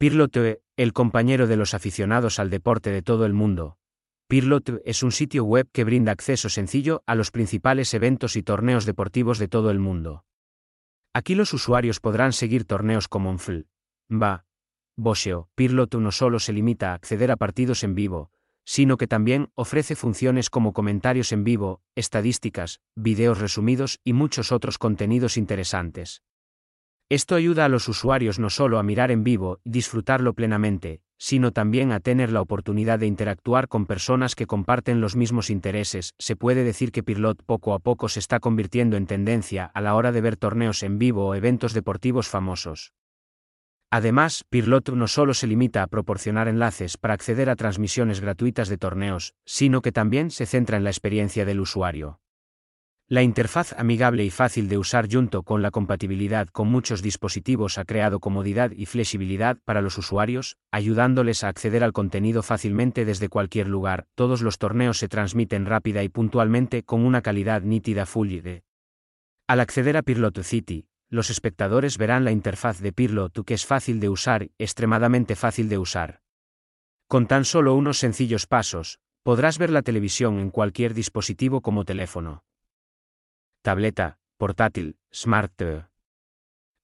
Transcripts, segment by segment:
Pirlote, el compañero de los aficionados al deporte de todo el mundo. Pirlote es un sitio web que brinda acceso sencillo a los principales eventos y torneos deportivos de todo el mundo. Aquí los usuarios podrán seguir torneos como FL, Va, Boxeo. Pirlote no solo se limita a acceder a partidos en vivo, sino que también ofrece funciones como comentarios en vivo, estadísticas, videos resumidos y muchos otros contenidos interesantes. Esto ayuda a los usuarios no solo a mirar en vivo y disfrutarlo plenamente, sino también a tener la oportunidad de interactuar con personas que comparten los mismos intereses. Se puede decir que Pirlot poco a poco se está convirtiendo en tendencia a la hora de ver torneos en vivo o eventos deportivos famosos. Además, Pirlot no solo se limita a proporcionar enlaces para acceder a transmisiones gratuitas de torneos, sino que también se centra en la experiencia del usuario. La interfaz amigable y fácil de usar junto con la compatibilidad con muchos dispositivos ha creado comodidad y flexibilidad para los usuarios, ayudándoles a acceder al contenido fácilmente desde cualquier lugar. Todos los torneos se transmiten rápida y puntualmente con una calidad nítida Full HD. Al acceder a Pirlotu City, los espectadores verán la interfaz de Pirlotu que es fácil de usar, extremadamente fácil de usar. Con tan solo unos sencillos pasos, podrás ver la televisión en cualquier dispositivo como teléfono tableta, portátil, Smart.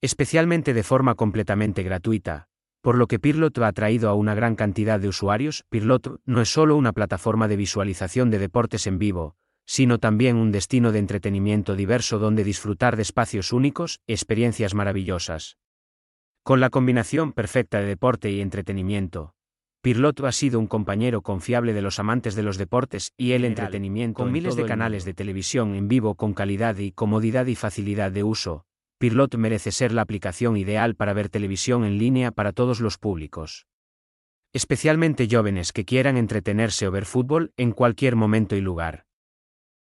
Especialmente de forma completamente gratuita, por lo que Pirlot ha atraído a una gran cantidad de usuarios, Pirlot no es solo una plataforma de visualización de deportes en vivo, sino también un destino de entretenimiento diverso donde disfrutar de espacios únicos, experiencias maravillosas. Con la combinación perfecta de deporte y entretenimiento, Pirloto ha sido un compañero confiable de los amantes de los deportes y el entretenimiento con miles de canales de televisión en vivo con calidad y comodidad y facilidad de uso. Pirlot merece ser la aplicación ideal para ver televisión en línea para todos los públicos. Especialmente jóvenes que quieran entretenerse o ver fútbol en cualquier momento y lugar.